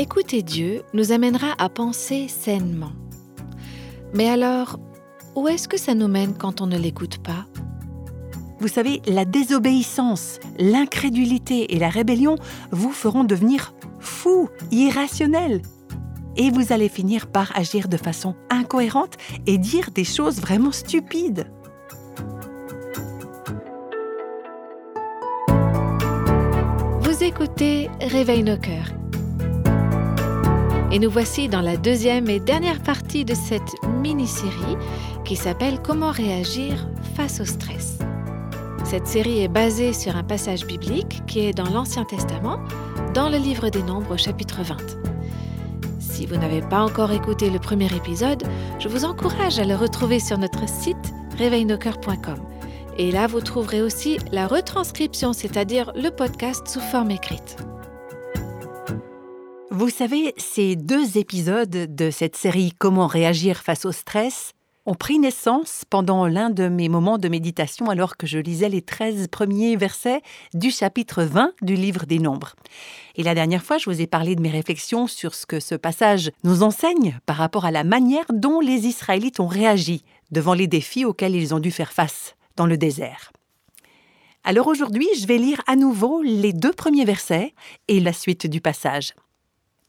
Écouter Dieu nous amènera à penser sainement. Mais alors, où est-ce que ça nous mène quand on ne l'écoute pas? Vous savez, la désobéissance, l'incrédulité et la rébellion vous feront devenir fou, irrationnel. Et vous allez finir par agir de façon incohérente et dire des choses vraiment stupides. Vous écoutez Réveille nos cœurs. Et nous voici dans la deuxième et dernière partie de cette mini-série qui s'appelle Comment réagir face au stress. Cette série est basée sur un passage biblique qui est dans l'Ancien Testament, dans le livre des Nombres chapitre 20. Si vous n'avez pas encore écouté le premier épisode, je vous encourage à le retrouver sur notre site réveilnoscoeurs.com. Et là, vous trouverez aussi la retranscription, c'est-à-dire le podcast sous forme écrite. Vous savez, ces deux épisodes de cette série Comment réagir face au stress ont pris naissance pendant l'un de mes moments de méditation alors que je lisais les 13 premiers versets du chapitre 20 du livre des Nombres. Et la dernière fois, je vous ai parlé de mes réflexions sur ce que ce passage nous enseigne par rapport à la manière dont les Israélites ont réagi devant les défis auxquels ils ont dû faire face dans le désert. Alors aujourd'hui, je vais lire à nouveau les deux premiers versets et la suite du passage.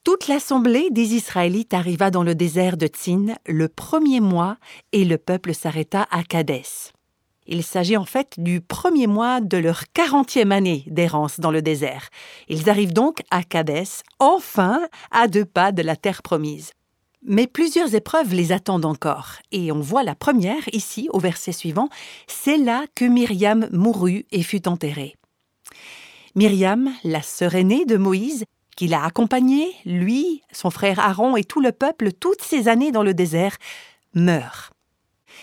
Toute l'assemblée des Israélites arriva dans le désert de Tsin le premier mois et le peuple s'arrêta à Kadès. Il s'agit en fait du premier mois de leur quarantième année d'errance dans le désert. Ils arrivent donc à Kadès, enfin à deux pas de la terre promise. Mais plusieurs épreuves les attendent encore, et on voit la première ici au verset suivant, c'est là que Myriam mourut et fut enterrée. Myriam, la sœur aînée de Moïse, qui l'a accompagné, lui, son frère Aaron et tout le peuple toutes ces années dans le désert, meurt.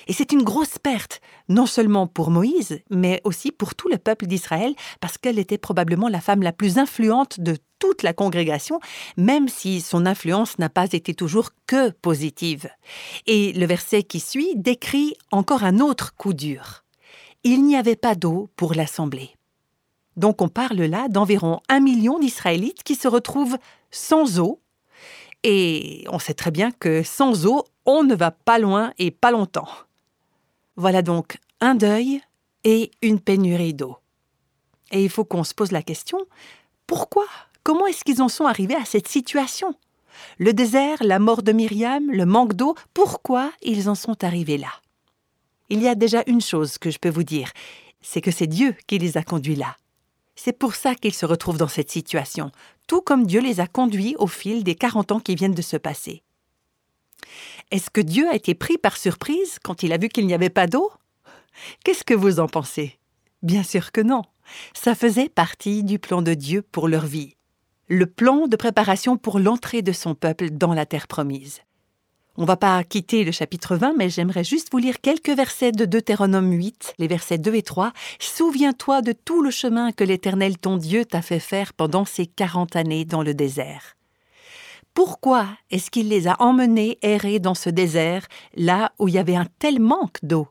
Et c'est une grosse perte, non seulement pour Moïse, mais aussi pour tout le peuple d'Israël, parce qu'elle était probablement la femme la plus influente de toute la congrégation, même si son influence n'a pas été toujours que positive. Et le verset qui suit décrit encore un autre coup dur. Il n'y avait pas d'eau pour l'assemblée. Donc on parle là d'environ un million d'Israélites qui se retrouvent sans eau. Et on sait très bien que sans eau, on ne va pas loin et pas longtemps. Voilà donc un deuil et une pénurie d'eau. Et il faut qu'on se pose la question, pourquoi? Comment est-ce qu'ils en sont arrivés à cette situation? Le désert, la mort de Myriam, le manque d'eau, pourquoi ils en sont arrivés là? Il y a déjà une chose que je peux vous dire, c'est que c'est Dieu qui les a conduits là. C'est pour ça qu'ils se retrouvent dans cette situation, tout comme Dieu les a conduits au fil des 40 ans qui viennent de se passer. Est-ce que Dieu a été pris par surprise quand il a vu qu'il n'y avait pas d'eau? Qu'est-ce que vous en pensez? Bien sûr que non. Ça faisait partie du plan de Dieu pour leur vie. Le plan de préparation pour l'entrée de son peuple dans la terre promise. On va pas quitter le chapitre 20, mais j'aimerais juste vous lire quelques versets de Deutéronome 8, les versets 2 et 3. Souviens-toi de tout le chemin que l'Éternel ton Dieu t'a fait faire pendant ces quarante années dans le désert. Pourquoi est-ce qu'il les a emmenés errer dans ce désert, là où il y avait un tel manque d'eau?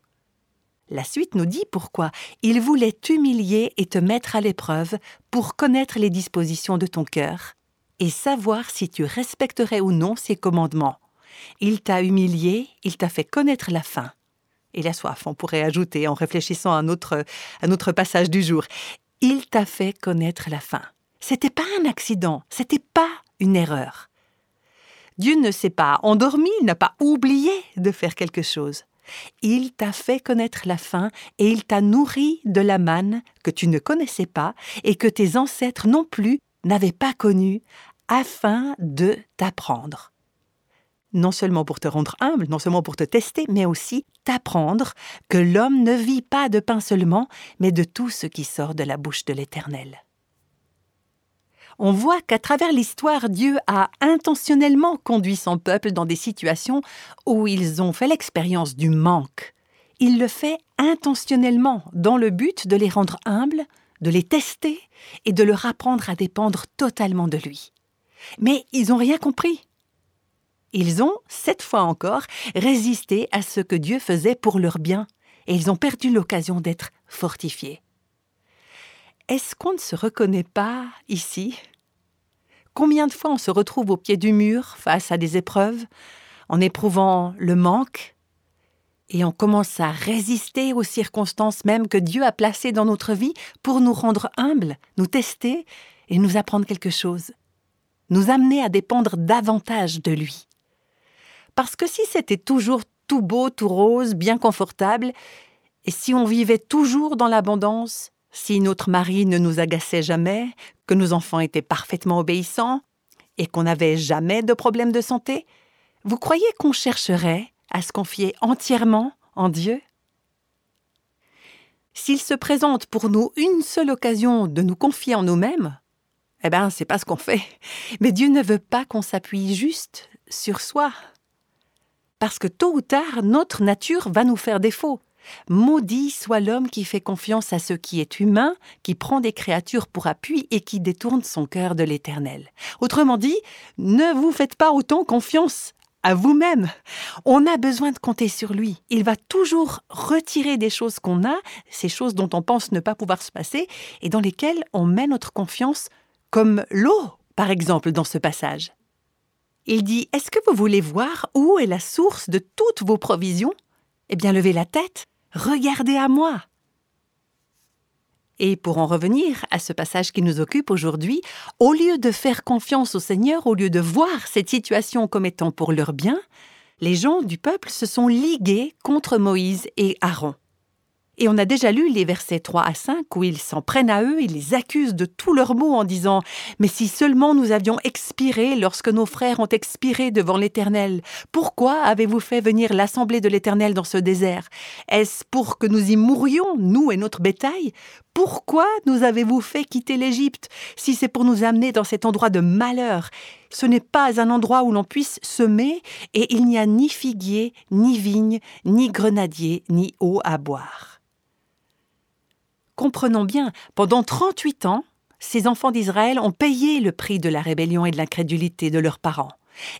La suite nous dit pourquoi. Il voulait t'humilier et te mettre à l'épreuve pour connaître les dispositions de ton cœur et savoir si tu respecterais ou non ses commandements. Il t'a humilié, il t'a fait connaître la faim. Et la soif, on pourrait ajouter en réfléchissant à un autre, un autre passage du jour. Il t'a fait connaître la faim. C'était pas un accident, c'était pas une erreur. Dieu ne s'est pas endormi, il n'a pas oublié de faire quelque chose. Il t'a fait connaître la faim et il t'a nourri de la manne que tu ne connaissais pas et que tes ancêtres non plus n'avaient pas connue, afin de t'apprendre non seulement pour te rendre humble, non seulement pour te tester, mais aussi t'apprendre que l'homme ne vit pas de pain seulement, mais de tout ce qui sort de la bouche de l'Éternel. On voit qu'à travers l'histoire, Dieu a intentionnellement conduit son peuple dans des situations où ils ont fait l'expérience du manque. Il le fait intentionnellement dans le but de les rendre humbles, de les tester et de leur apprendre à dépendre totalement de lui. Mais ils n'ont rien compris. Ils ont, cette fois encore, résisté à ce que Dieu faisait pour leur bien, et ils ont perdu l'occasion d'être fortifiés. Est-ce qu'on ne se reconnaît pas ici? Combien de fois on se retrouve au pied du mur face à des épreuves, en éprouvant le manque, et on commence à résister aux circonstances même que Dieu a placées dans notre vie pour nous rendre humbles, nous tester et nous apprendre quelque chose, nous amener à dépendre davantage de lui? Parce que si c'était toujours tout beau, tout rose, bien confortable, et si on vivait toujours dans l'abondance, si notre mari ne nous agaçait jamais, que nos enfants étaient parfaitement obéissants, et qu'on n'avait jamais de problème de santé, vous croyez qu'on chercherait à se confier entièrement en Dieu? S'il se présente pour nous une seule occasion de nous confier en nous-mêmes, eh bien, c'est pas ce qu'on fait. Mais Dieu ne veut pas qu'on s'appuie juste sur soi. Parce que tôt ou tard, notre nature va nous faire défaut. Maudit soit l'homme qui fait confiance à ce qui est humain, qui prend des créatures pour appui et qui détourne son cœur de l'Éternel. Autrement dit, ne vous faites pas autant confiance à vous-même. On a besoin de compter sur lui. Il va toujours retirer des choses qu'on a, ces choses dont on pense ne pas pouvoir se passer, et dans lesquelles on met notre confiance, comme l'eau, par exemple, dans ce passage. Il dit Est-ce que vous voulez voir où est la source de toutes vos provisions? Eh bien, levez la tête, regardez à moi. Et pour en revenir à ce passage qui nous occupe aujourd'hui, au lieu de faire confiance au Seigneur, au lieu de voir cette situation comme étant pour leur bien, les gens du peuple se sont ligués contre Moïse et Aaron. Et on a déjà lu les versets 3 à 5 où ils s'en prennent à eux, ils les accusent de tous leurs maux en disant Mais si seulement nous avions expiré lorsque nos frères ont expiré devant l'Éternel, pourquoi avez-vous fait venir l'assemblée de l'Éternel dans ce désert? Est-ce pour que nous y mourions, nous et notre bétail? Pourquoi nous avez-vous fait quitter l'Égypte si c'est pour nous amener dans cet endroit de malheur? Ce n'est pas un endroit où l'on puisse semer, et il n'y a ni figuier, ni vigne, ni grenadier, ni eau à boire. Comprenons bien, pendant 38 ans, ces enfants d'Israël ont payé le prix de la rébellion et de l'incrédulité de leurs parents,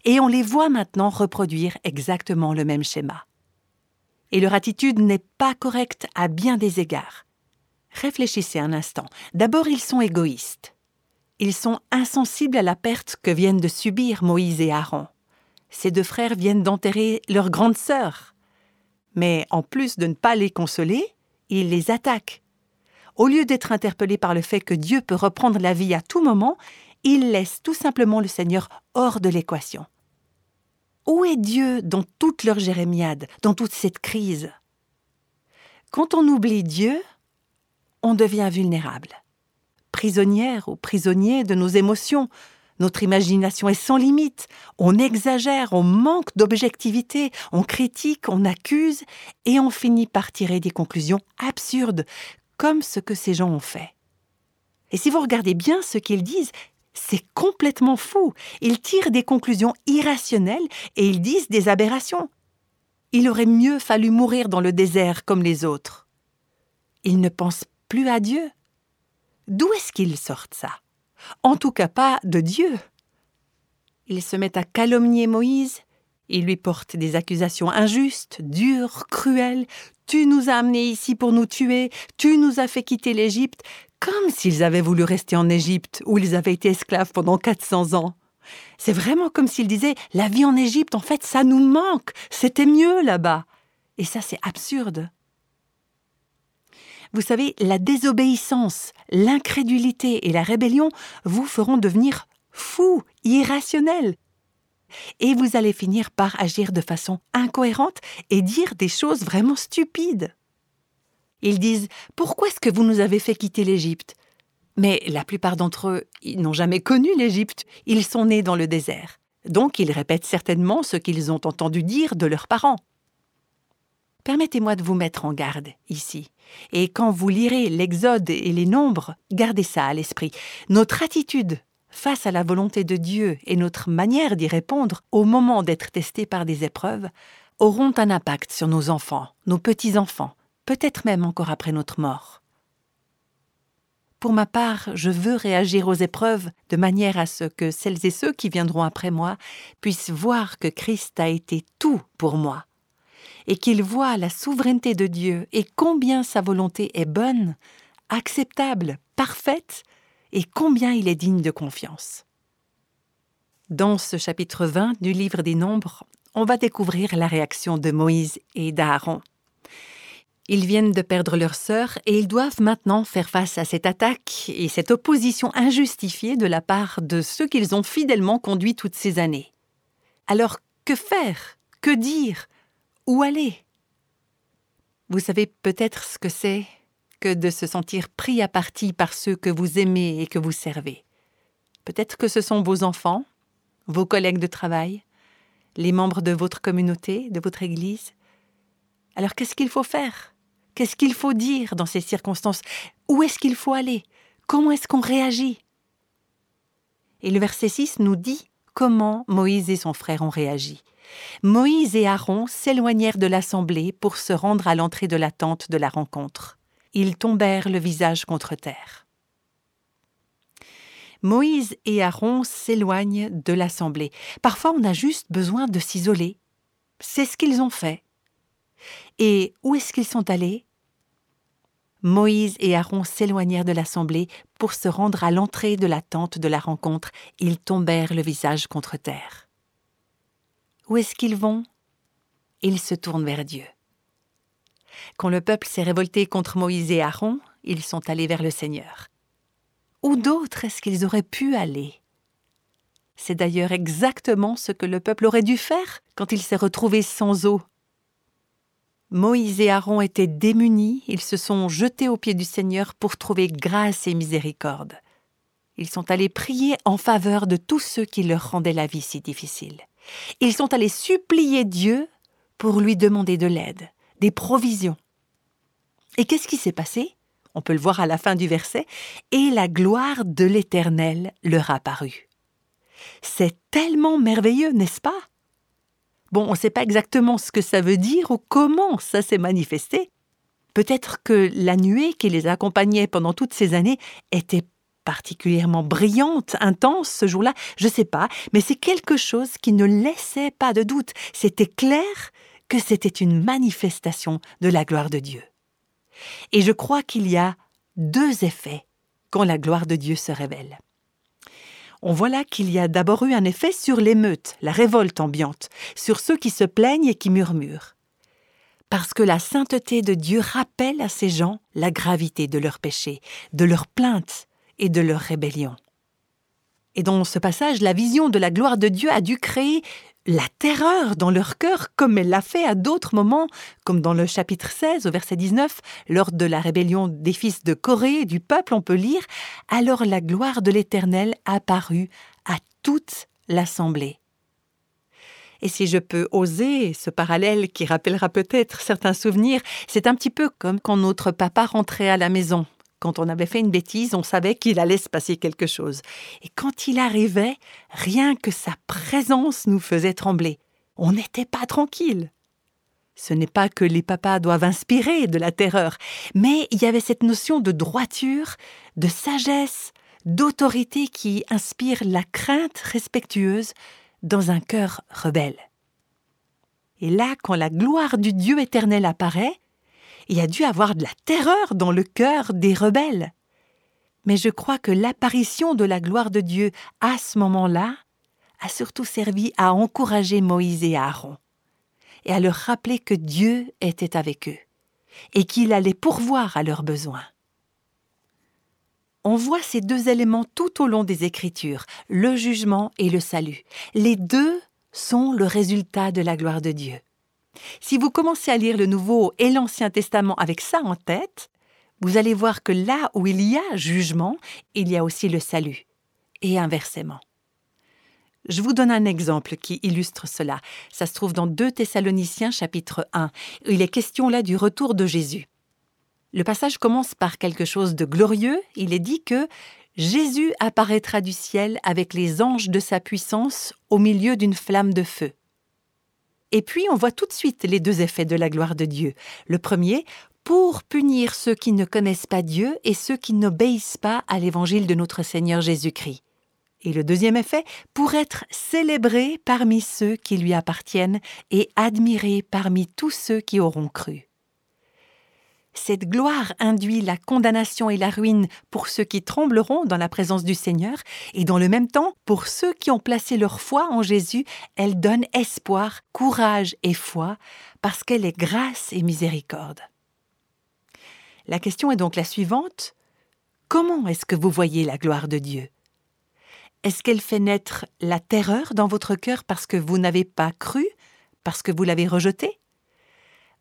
et on les voit maintenant reproduire exactement le même schéma. Et leur attitude n'est pas correcte à bien des égards. Réfléchissez un instant. D'abord, ils sont égoïstes. Ils sont insensibles à la perte que viennent de subir Moïse et Aaron. Ces deux frères viennent d'enterrer leur grande sœur. Mais en plus de ne pas les consoler, ils les attaquent au lieu d'être interpellé par le fait que Dieu peut reprendre la vie à tout moment, il laisse tout simplement le Seigneur hors de l'équation. Où est Dieu dans toute leur jérémiade, dans toute cette crise? Quand on oublie Dieu, on devient vulnérable. Prisonnière ou prisonnier de nos émotions, notre imagination est sans limite, on exagère, on manque d'objectivité, on critique, on accuse, et on finit par tirer des conclusions absurdes, comme ce que ces gens ont fait. Et si vous regardez bien ce qu'ils disent, c'est complètement fou. Ils tirent des conclusions irrationnelles et ils disent des aberrations. Il aurait mieux fallu mourir dans le désert comme les autres. Ils ne pensent plus à Dieu. D'où est-ce qu'ils sortent ça? En tout cas pas de Dieu. Ils se mettent à calomnier Moïse, ils lui portent des accusations injustes, dures, cruelles, tu nous as amenés ici pour nous tuer, tu nous as fait quitter l'Égypte, comme s'ils avaient voulu rester en Égypte, où ils avaient été esclaves pendant 400 ans. C'est vraiment comme s'ils disaient La vie en Égypte, en fait, ça nous manque, c'était mieux là-bas. Et ça, c'est absurde. Vous savez, la désobéissance, l'incrédulité et la rébellion vous feront devenir fous, irrationnels, et vous allez finir par agir de façon incohérente et dire des choses vraiment stupides. Ils disent Pourquoi est-ce que vous nous avez fait quitter l'Égypte? Mais la plupart d'entre eux, n'ont jamais connu l'Égypte, ils sont nés dans le désert. Donc ils répètent certainement ce qu'ils ont entendu dire de leurs parents. Permettez-moi de vous mettre en garde ici. Et quand vous lirez l'Exode et les Nombres, gardez ça à l'esprit. Notre attitude face à la volonté de Dieu et notre manière d'y répondre au moment d'être testés par des épreuves auront un impact sur nos enfants, nos petits-enfants, peut-être même encore après notre mort. Pour ma part, je veux réagir aux épreuves de manière à ce que celles et ceux qui viendront après moi puissent voir que Christ a été tout pour moi, et qu'ils voient la souveraineté de Dieu et combien sa volonté est bonne, acceptable, parfaite, et combien il est digne de confiance. Dans ce chapitre 20 du livre des Nombres, on va découvrir la réaction de Moïse et d'Aaron. Ils viennent de perdre leur sœur et ils doivent maintenant faire face à cette attaque et cette opposition injustifiée de la part de ceux qu'ils ont fidèlement conduits toutes ces années. Alors, que faire? Que dire? Où aller? Vous savez peut-être ce que c'est? Que de se sentir pris à partie par ceux que vous aimez et que vous servez. Peut-être que ce sont vos enfants, vos collègues de travail, les membres de votre communauté, de votre Église. Alors qu'est-ce qu'il faut faire? Qu'est-ce qu'il faut dire dans ces circonstances? Où est-ce qu'il faut aller? Comment est-ce qu'on réagit? Et le verset 6 nous dit comment Moïse et son frère ont réagi. Moïse et Aaron s'éloignèrent de l'assemblée pour se rendre à l'entrée de la tente de la rencontre. Ils tombèrent le visage contre terre. Moïse et Aaron s'éloignent de l'assemblée. Parfois on a juste besoin de s'isoler. C'est ce qu'ils ont fait. Et où est-ce qu'ils sont allés? Moïse et Aaron s'éloignèrent de l'assemblée pour se rendre à l'entrée de la tente de la rencontre. Ils tombèrent le visage contre terre. Où est-ce qu'ils vont? Ils se tournent vers Dieu. Quand le peuple s'est révolté contre Moïse et Aaron, ils sont allés vers le Seigneur. Où d'autres est-ce qu'ils auraient pu aller? C'est d'ailleurs exactement ce que le peuple aurait dû faire quand il s'est retrouvé sans eau Moïse et Aaron étaient démunis, ils se sont jetés aux pieds du Seigneur pour trouver grâce et miséricorde. Ils sont allés prier en faveur de tous ceux qui leur rendaient la vie si difficile. Ils sont allés supplier Dieu pour lui demander de l'aide, des provisions. Et qu'est-ce qui s'est passé? On peut le voir à la fin du verset. Et la gloire de l'Éternel leur a paru. C'est tellement merveilleux, n'est-ce pas? Bon, on ne sait pas exactement ce que ça veut dire ou comment ça s'est manifesté. Peut-être que la nuée qui les accompagnait pendant toutes ces années était particulièrement brillante, intense ce jour-là, je ne sais pas, mais c'est quelque chose qui ne laissait pas de doute. C'était clair que c'était une manifestation de la gloire de Dieu. Et je crois qu'il y a deux effets quand la gloire de Dieu se révèle on voit là qu'il y a d'abord eu un effet sur l'émeute, la révolte ambiante, sur ceux qui se plaignent et qui murmurent. Parce que la sainteté de Dieu rappelle à ces gens la gravité de leurs péchés, de leurs plaintes et de leur rébellion. Et dans ce passage, la vision de la gloire de Dieu a dû créer la terreur dans leur cœur, comme elle l'a fait à d'autres moments, comme dans le chapitre 16 au verset 19, lors de la rébellion des fils de Corée du peuple, on peut lire Alors la gloire de l'Éternel apparut à toute l'assemblée. Et si je peux oser ce parallèle qui rappellera peut-être certains souvenirs, c'est un petit peu comme quand notre papa rentrait à la maison quand on avait fait une bêtise, on savait qu'il allait se passer quelque chose. Et quand il arrivait, rien que sa présence nous faisait trembler. On n'était pas tranquille. Ce n'est pas que les papas doivent inspirer de la terreur, mais il y avait cette notion de droiture, de sagesse, d'autorité qui inspire la crainte respectueuse dans un cœur rebelle. Et là, quand la gloire du Dieu éternel apparaît, y a dû avoir de la terreur dans le cœur des rebelles. Mais je crois que l'apparition de la gloire de Dieu à ce moment-là a surtout servi à encourager Moïse et Aaron, et à leur rappeler que Dieu était avec eux, et qu'il allait pourvoir à leurs besoins. On voit ces deux éléments tout au long des Écritures, le jugement et le salut. Les deux sont le résultat de la gloire de Dieu. Si vous commencez à lire le Nouveau et l'Ancien Testament avec ça en tête, vous allez voir que là où il y a jugement, il y a aussi le salut, et inversement. Je vous donne un exemple qui illustre cela. Ça se trouve dans 2 Thessaloniciens chapitre 1. Il est question là du retour de Jésus. Le passage commence par quelque chose de glorieux. Il est dit que Jésus apparaîtra du ciel avec les anges de sa puissance au milieu d'une flamme de feu. Et puis on voit tout de suite les deux effets de la gloire de Dieu. Le premier, pour punir ceux qui ne connaissent pas Dieu et ceux qui n'obéissent pas à l'évangile de notre Seigneur Jésus-Christ. Et le deuxième effet, pour être célébré parmi ceux qui lui appartiennent et admiré parmi tous ceux qui auront cru. Cette gloire induit la condamnation et la ruine pour ceux qui trembleront dans la présence du Seigneur, et dans le même temps, pour ceux qui ont placé leur foi en Jésus, elle donne espoir, courage et foi, parce qu'elle est grâce et miséricorde. La question est donc la suivante. Comment est-ce que vous voyez la gloire de Dieu? Est-ce qu'elle fait naître la terreur dans votre cœur parce que vous n'avez pas cru, parce que vous l'avez rejetée?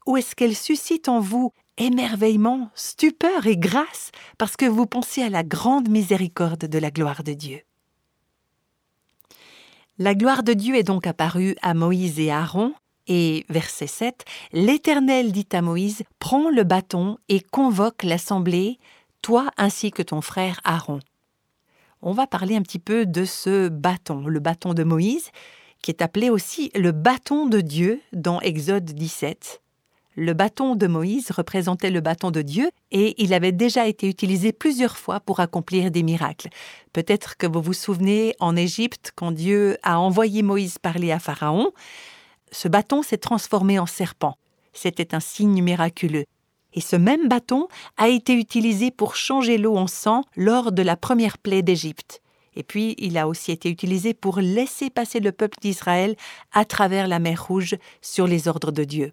Ou est-ce qu'elle suscite en vous émerveillement, stupeur et grâce parce que vous pensez à la grande miséricorde de la gloire de Dieu. La gloire de Dieu est donc apparue à Moïse et Aaron, et verset 7, L'Éternel dit à Moïse, Prends le bâton et convoque l'assemblée, toi ainsi que ton frère Aaron. On va parler un petit peu de ce bâton, le bâton de Moïse, qui est appelé aussi le bâton de Dieu dans Exode 17. Le bâton de Moïse représentait le bâton de Dieu et il avait déjà été utilisé plusieurs fois pour accomplir des miracles. Peut-être que vous vous souvenez en Égypte quand Dieu a envoyé Moïse parler à Pharaon, ce bâton s'est transformé en serpent. C'était un signe miraculeux. Et ce même bâton a été utilisé pour changer l'eau en sang lors de la première plaie d'Égypte. Et puis, il a aussi été utilisé pour laisser passer le peuple d'Israël à travers la mer Rouge sur les ordres de Dieu.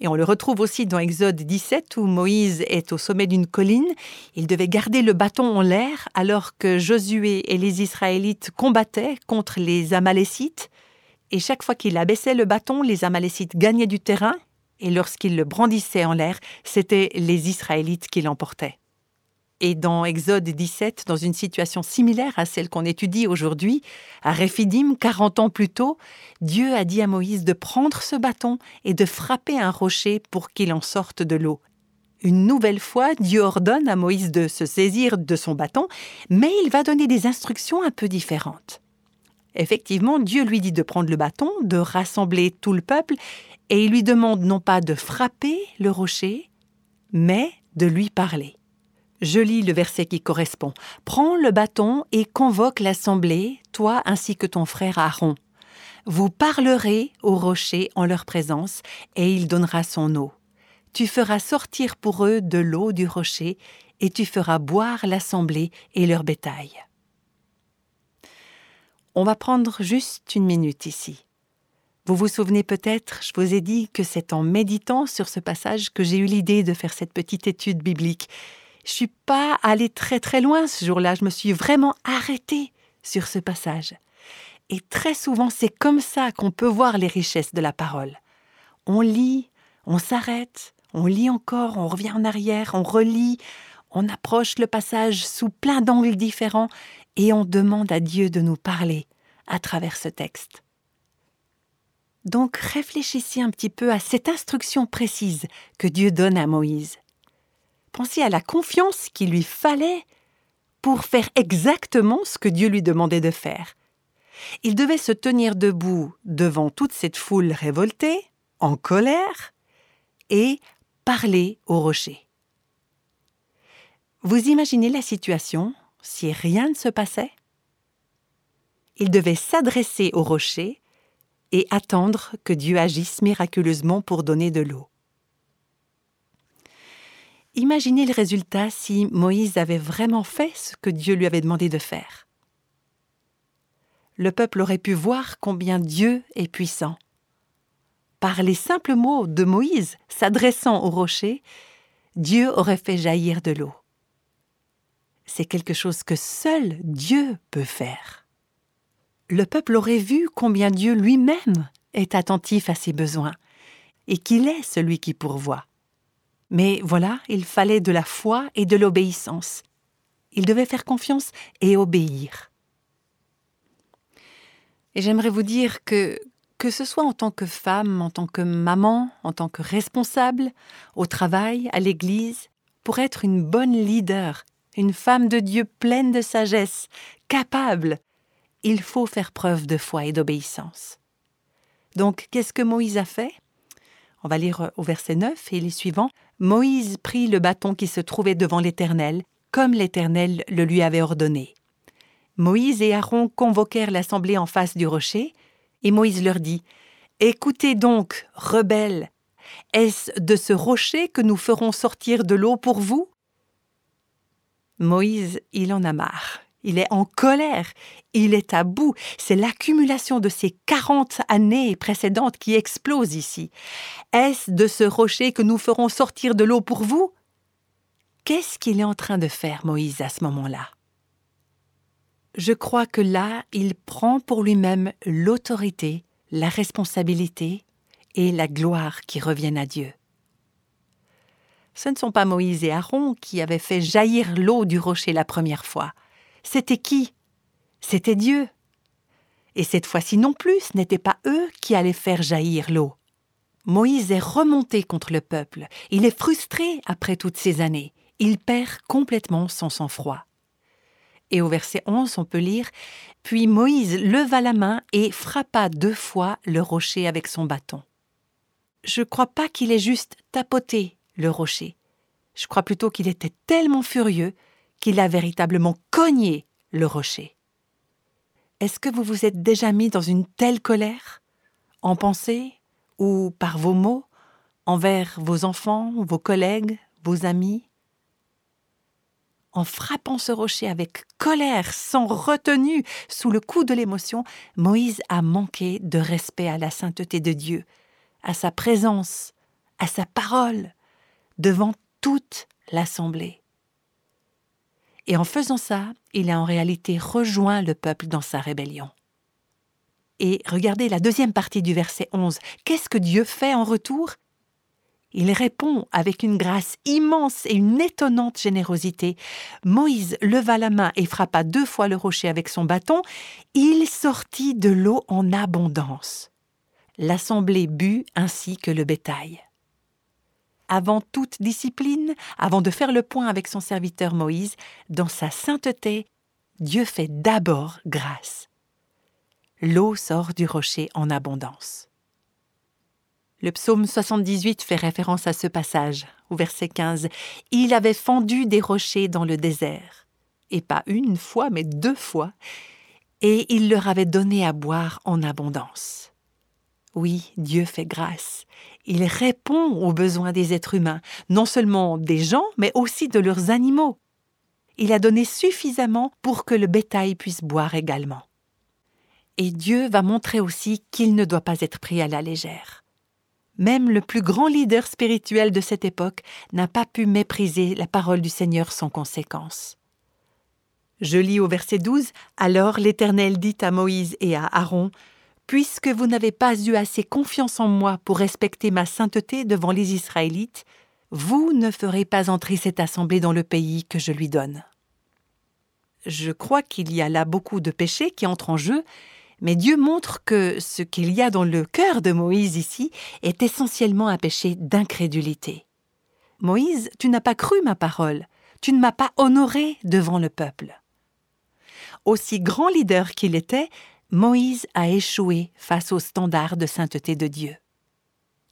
Et on le retrouve aussi dans Exode 17 où Moïse est au sommet d'une colline. Il devait garder le bâton en l'air alors que Josué et les Israélites combattaient contre les Amalécites. Et chaque fois qu'il abaissait le bâton, les Amalécites gagnaient du terrain. Et lorsqu'il le brandissait en l'air, c'était les Israélites qui l'emportaient. Et dans Exode 17, dans une situation similaire à celle qu'on étudie aujourd'hui, à Réphidim, 40 ans plus tôt, Dieu a dit à Moïse de prendre ce bâton et de frapper un rocher pour qu'il en sorte de l'eau. Une nouvelle fois, Dieu ordonne à Moïse de se saisir de son bâton, mais il va donner des instructions un peu différentes. Effectivement, Dieu lui dit de prendre le bâton, de rassembler tout le peuple, et il lui demande non pas de frapper le rocher, mais de lui parler. Je lis le verset qui correspond. Prends le bâton et convoque l'assemblée, toi ainsi que ton frère Aaron. Vous parlerez au rocher en leur présence, et il donnera son eau. Tu feras sortir pour eux de l'eau du rocher, et tu feras boire l'assemblée et leur bétail. On va prendre juste une minute ici. Vous vous souvenez peut-être, je vous ai dit que c'est en méditant sur ce passage que j'ai eu l'idée de faire cette petite étude biblique je suis pas allée très très loin ce jour-là, je me suis vraiment arrêtée sur ce passage. Et très souvent, c'est comme ça qu'on peut voir les richesses de la parole. On lit, on s'arrête, on lit encore, on revient en arrière, on relit, on approche le passage sous plein d'angles différents et on demande à Dieu de nous parler à travers ce texte. Donc réfléchissez un petit peu à cette instruction précise que Dieu donne à Moïse. Pensez à la confiance qu'il lui fallait pour faire exactement ce que Dieu lui demandait de faire. Il devait se tenir debout devant toute cette foule révoltée, en colère, et parler au rocher. Vous imaginez la situation si rien ne se passait? Il devait s'adresser au rocher et attendre que Dieu agisse miraculeusement pour donner de l'eau. Imaginez le résultat si Moïse avait vraiment fait ce que Dieu lui avait demandé de faire. Le peuple aurait pu voir combien Dieu est puissant. Par les simples mots de Moïse s'adressant au rocher, Dieu aurait fait jaillir de l'eau. C'est quelque chose que seul Dieu peut faire. Le peuple aurait vu combien Dieu lui-même est attentif à ses besoins et qu'il est celui qui pourvoit. Mais voilà, il fallait de la foi et de l'obéissance. Il devait faire confiance et obéir. Et j'aimerais vous dire que, que ce soit en tant que femme, en tant que maman, en tant que responsable, au travail, à l'église, pour être une bonne leader, une femme de Dieu pleine de sagesse, capable, il faut faire preuve de foi et d'obéissance. Donc, qu'est-ce que Moïse a fait? On va lire au verset 9 et les suivants. Moïse prit le bâton qui se trouvait devant l'Éternel, comme l'Éternel le lui avait ordonné. Moïse et Aaron convoquèrent l'assemblée en face du rocher, et Moïse leur dit Écoutez donc, rebelles, Est-ce de ce rocher que nous ferons sortir de l'eau pour vous? Moïse, il en a marre. Il est en colère, il est à bout. C'est l'accumulation de ces quarante années précédentes qui explose ici. Est-ce de ce rocher que nous ferons sortir de l'eau pour vous? Qu'est-ce qu'il est en train de faire, Moïse, à ce moment-là? Je crois que là, il prend pour lui-même l'autorité, la responsabilité et la gloire qui reviennent à Dieu. Ce ne sont pas Moïse et Aaron qui avaient fait jaillir l'eau du rocher la première fois. C'était qui? C'était Dieu. Et cette fois-ci non plus, ce n'était pas eux qui allaient faire jaillir l'eau. Moïse est remonté contre le peuple. Il est frustré après toutes ces années. Il perd complètement son sang-froid. Et au verset 11, on peut lire Puis Moïse leva la main et frappa deux fois le rocher avec son bâton. Je ne crois pas qu'il ait juste tapoté le rocher. Je crois plutôt qu'il était tellement furieux qu'il a véritablement cogné le rocher. Est-ce que vous vous êtes déjà mis dans une telle colère, en pensée ou par vos mots, envers vos enfants, vos collègues, vos amis? En frappant ce rocher avec colère, sans retenue, sous le coup de l'émotion, Moïse a manqué de respect à la sainteté de Dieu, à sa présence, à sa parole, devant toute l'assemblée. Et en faisant ça, il a en réalité rejoint le peuple dans sa rébellion. Et regardez la deuxième partie du verset 11. Qu'est-ce que Dieu fait en retour? Il répond avec une grâce immense et une étonnante générosité. Moïse leva la main et frappa deux fois le rocher avec son bâton. Il sortit de l'eau en abondance. L'assemblée but ainsi que le bétail avant toute discipline, avant de faire le point avec son serviteur Moïse, dans sa sainteté, Dieu fait d'abord grâce. L'eau sort du rocher en abondance. Le psaume 78 fait référence à ce passage, au verset 15. Il avait fendu des rochers dans le désert, et pas une fois, mais deux fois, et il leur avait donné à boire en abondance. Oui, Dieu fait grâce. Il répond aux besoins des êtres humains, non seulement des gens, mais aussi de leurs animaux. Il a donné suffisamment pour que le bétail puisse boire également. Et Dieu va montrer aussi qu'il ne doit pas être pris à la légère. Même le plus grand leader spirituel de cette époque n'a pas pu mépriser la parole du Seigneur sans conséquence. Je lis au verset 12 Alors l'Éternel dit à Moïse et à Aaron Puisque vous n'avez pas eu assez confiance en moi pour respecter ma sainteté devant les Israélites, vous ne ferez pas entrer cette assemblée dans le pays que je lui donne. Je crois qu'il y a là beaucoup de péchés qui entrent en jeu, mais Dieu montre que ce qu'il y a dans le cœur de Moïse ici est essentiellement un péché d'incrédulité. Moïse, tu n'as pas cru ma parole, tu ne m'as pas honoré devant le peuple. Aussi grand leader qu'il était, Moïse a échoué face au standard de sainteté de Dieu.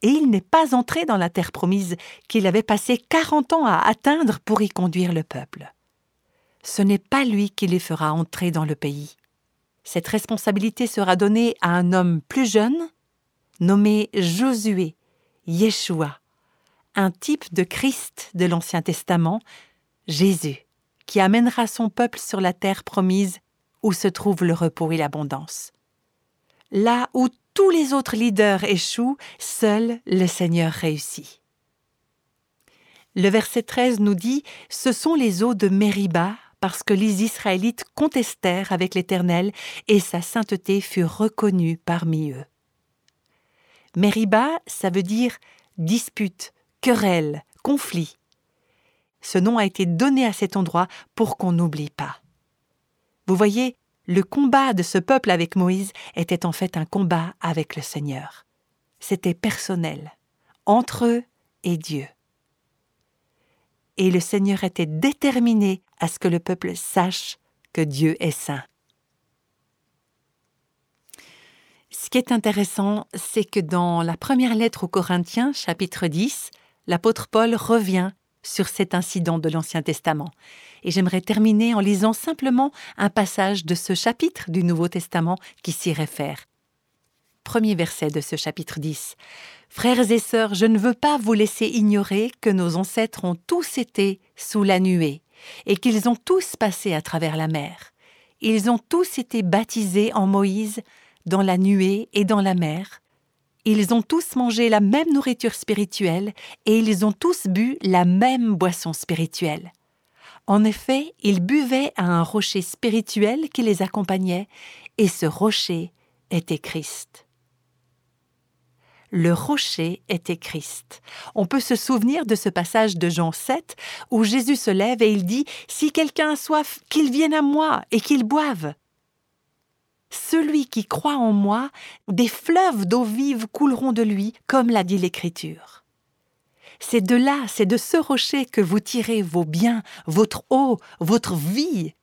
Et il n'est pas entré dans la terre promise qu'il avait passé quarante ans à atteindre pour y conduire le peuple. Ce n'est pas lui qui les fera entrer dans le pays. Cette responsabilité sera donnée à un homme plus jeune, nommé Josué, Yeshua, un type de Christ de l'Ancien Testament, Jésus, qui amènera son peuple sur la terre promise où se trouve le repos et l'abondance. Là où tous les autres leaders échouent, seul le Seigneur réussit. Le verset 13 nous dit Ce sont les eaux de Mériba, parce que les Israélites contestèrent avec l'Éternel, et sa sainteté fut reconnue parmi eux. Mériba, ça veut dire dispute, querelle, conflit. Ce nom a été donné à cet endroit pour qu'on n'oublie pas. Vous voyez, le combat de ce peuple avec Moïse était en fait un combat avec le Seigneur. C'était personnel, entre eux et Dieu. Et le Seigneur était déterminé à ce que le peuple sache que Dieu est saint. Ce qui est intéressant, c'est que dans la première lettre aux Corinthiens, chapitre 10, l'apôtre Paul revient sur cet incident de l'Ancien Testament. Et j'aimerais terminer en lisant simplement un passage de ce chapitre du Nouveau Testament qui s'y réfère. Premier verset de ce chapitre 10. Frères et sœurs, je ne veux pas vous laisser ignorer que nos ancêtres ont tous été sous la nuée et qu'ils ont tous passé à travers la mer. Ils ont tous été baptisés en Moïse dans la nuée et dans la mer. Ils ont tous mangé la même nourriture spirituelle et ils ont tous bu la même boisson spirituelle. En effet, ils buvaient à un rocher spirituel qui les accompagnait, et ce rocher était Christ. Le rocher était Christ. On peut se souvenir de ce passage de Jean 7 où Jésus se lève et il dit Si quelqu'un a soif, qu'il vienne à moi et qu'il boive. Celui qui croit en moi, des fleuves d'eau vive couleront de lui, comme l'a dit l'Écriture. C'est de là, c'est de ce rocher que vous tirez vos biens, votre eau, votre vie.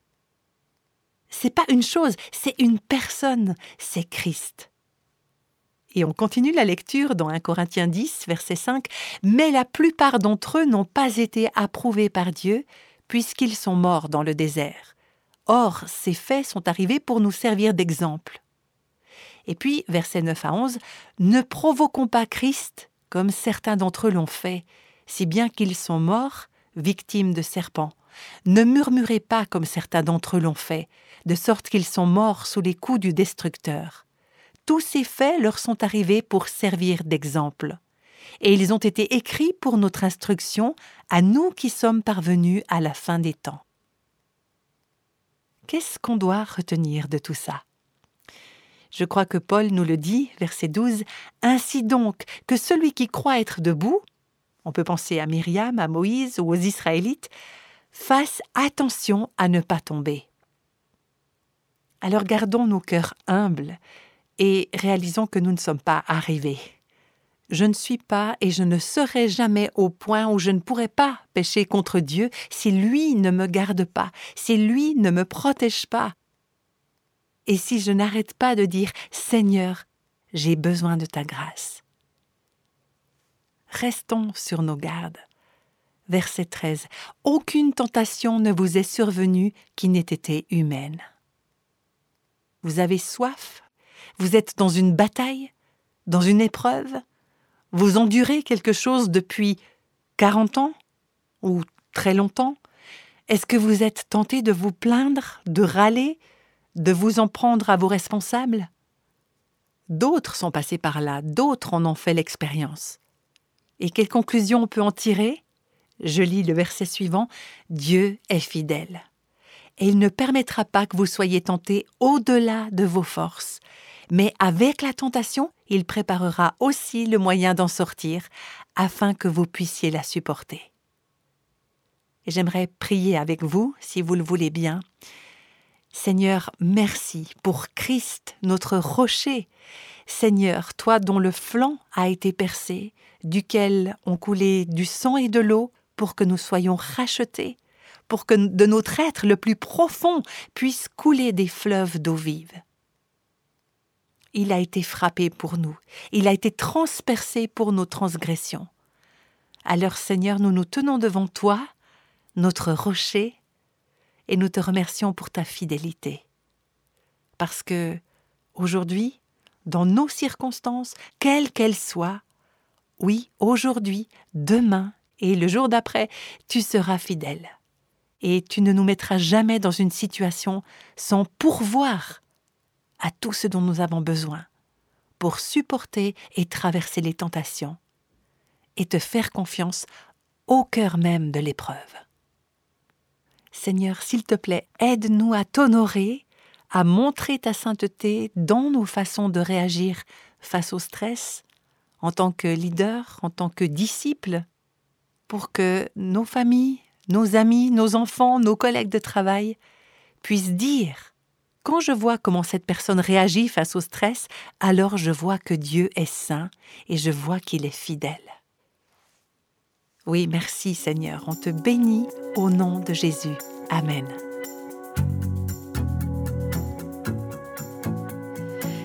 C'est pas une chose, c'est une personne, c'est Christ. Et on continue la lecture dans 1 Corinthiens 10, verset 5. Mais la plupart d'entre eux n'ont pas été approuvés par Dieu, puisqu'ils sont morts dans le désert. Or, ces faits sont arrivés pour nous servir d'exemple. Et puis, verset 9 à 11, Ne provoquons pas Christ, comme certains d'entre eux l'ont fait, si bien qu'ils sont morts, victimes de serpents. Ne murmurez pas comme certains d'entre eux l'ont fait, de sorte qu'ils sont morts sous les coups du destructeur. Tous ces faits leur sont arrivés pour servir d'exemple. Et ils ont été écrits pour notre instruction, à nous qui sommes parvenus à la fin des temps. Qu'est-ce qu'on doit retenir de tout ça? Je crois que Paul nous le dit, verset 12, Ainsi donc que celui qui croit être debout, on peut penser à Myriam, à Moïse ou aux Israélites, fasse attention à ne pas tomber. Alors gardons nos cœurs humbles et réalisons que nous ne sommes pas arrivés. Je ne suis pas et je ne serai jamais au point où je ne pourrai pas pécher contre Dieu si lui ne me garde pas, si lui ne me protège pas, et si je n'arrête pas de dire Seigneur, j'ai besoin de ta grâce. Restons sur nos gardes. Verset 13. Aucune tentation ne vous est survenue qui n'ait été humaine. Vous avez soif? Vous êtes dans une bataille? Dans une épreuve? Vous endurez quelque chose depuis 40 ans Ou très longtemps? Est-ce que vous êtes tenté de vous plaindre, de râler, de vous en prendre à vos responsables? D'autres sont passés par là, d'autres en ont fait l'expérience. Et quelle conclusion on peut en tirer? Je lis le verset suivant Dieu est fidèle. Et il ne permettra pas que vous soyez tentés au-delà de vos forces. Mais avec la tentation, il préparera aussi le moyen d'en sortir, afin que vous puissiez la supporter. J'aimerais prier avec vous, si vous le voulez bien, Seigneur, merci pour Christ, notre rocher. Seigneur, toi dont le flanc a été percé, duquel ont coulé du sang et de l'eau pour que nous soyons rachetés, pour que de notre être le plus profond puissent couler des fleuves d'eau vive. Il a été frappé pour nous, il a été transpercé pour nos transgressions. Alors Seigneur, nous nous tenons devant toi, notre rocher, et nous te remercions pour ta fidélité. Parce que, aujourd'hui, dans nos circonstances, quelles qu'elles soient, oui, aujourd'hui, demain et le jour d'après, tu seras fidèle. Et tu ne nous mettras jamais dans une situation sans pourvoir à tout ce dont nous avons besoin pour supporter et traverser les tentations et te faire confiance au cœur même de l'épreuve. Seigneur, s'il te plaît, aide-nous à t'honorer, à montrer ta sainteté dans nos façons de réagir face au stress, en tant que leader, en tant que disciple, pour que nos familles, nos amis, nos enfants, nos collègues de travail puissent dire quand je vois comment cette personne réagit face au stress, alors je vois que Dieu est saint et je vois qu'il est fidèle. Oui, merci Seigneur, on te bénit au nom de Jésus. Amen.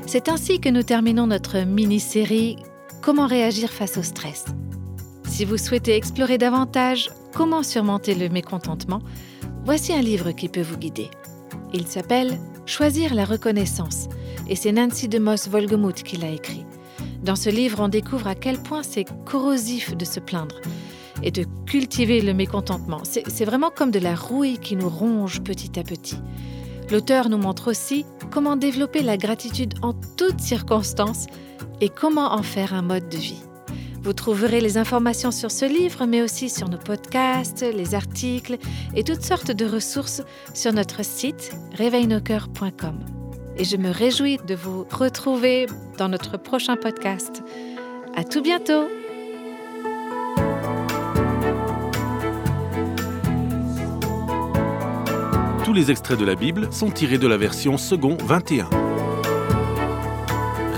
C'est ainsi que nous terminons notre mini-série Comment réagir face au stress. Si vous souhaitez explorer davantage comment surmonter le mécontentement, voici un livre qui peut vous guider. Il s'appelle Choisir la reconnaissance et c'est Nancy de Moss Volgemuth qui l'a écrit. Dans ce livre, on découvre à quel point c'est corrosif de se plaindre et de cultiver le mécontentement. C'est vraiment comme de la rouille qui nous ronge petit à petit. L'auteur nous montre aussi comment développer la gratitude en toutes circonstances et comment en faire un mode de vie. Vous trouverez les informations sur ce livre, mais aussi sur nos podcasts, les articles et toutes sortes de ressources sur notre site réveilnoscoeurs.com. Et je me réjouis de vous retrouver dans notre prochain podcast. À tout bientôt! Tous les extraits de la Bible sont tirés de la version second 21.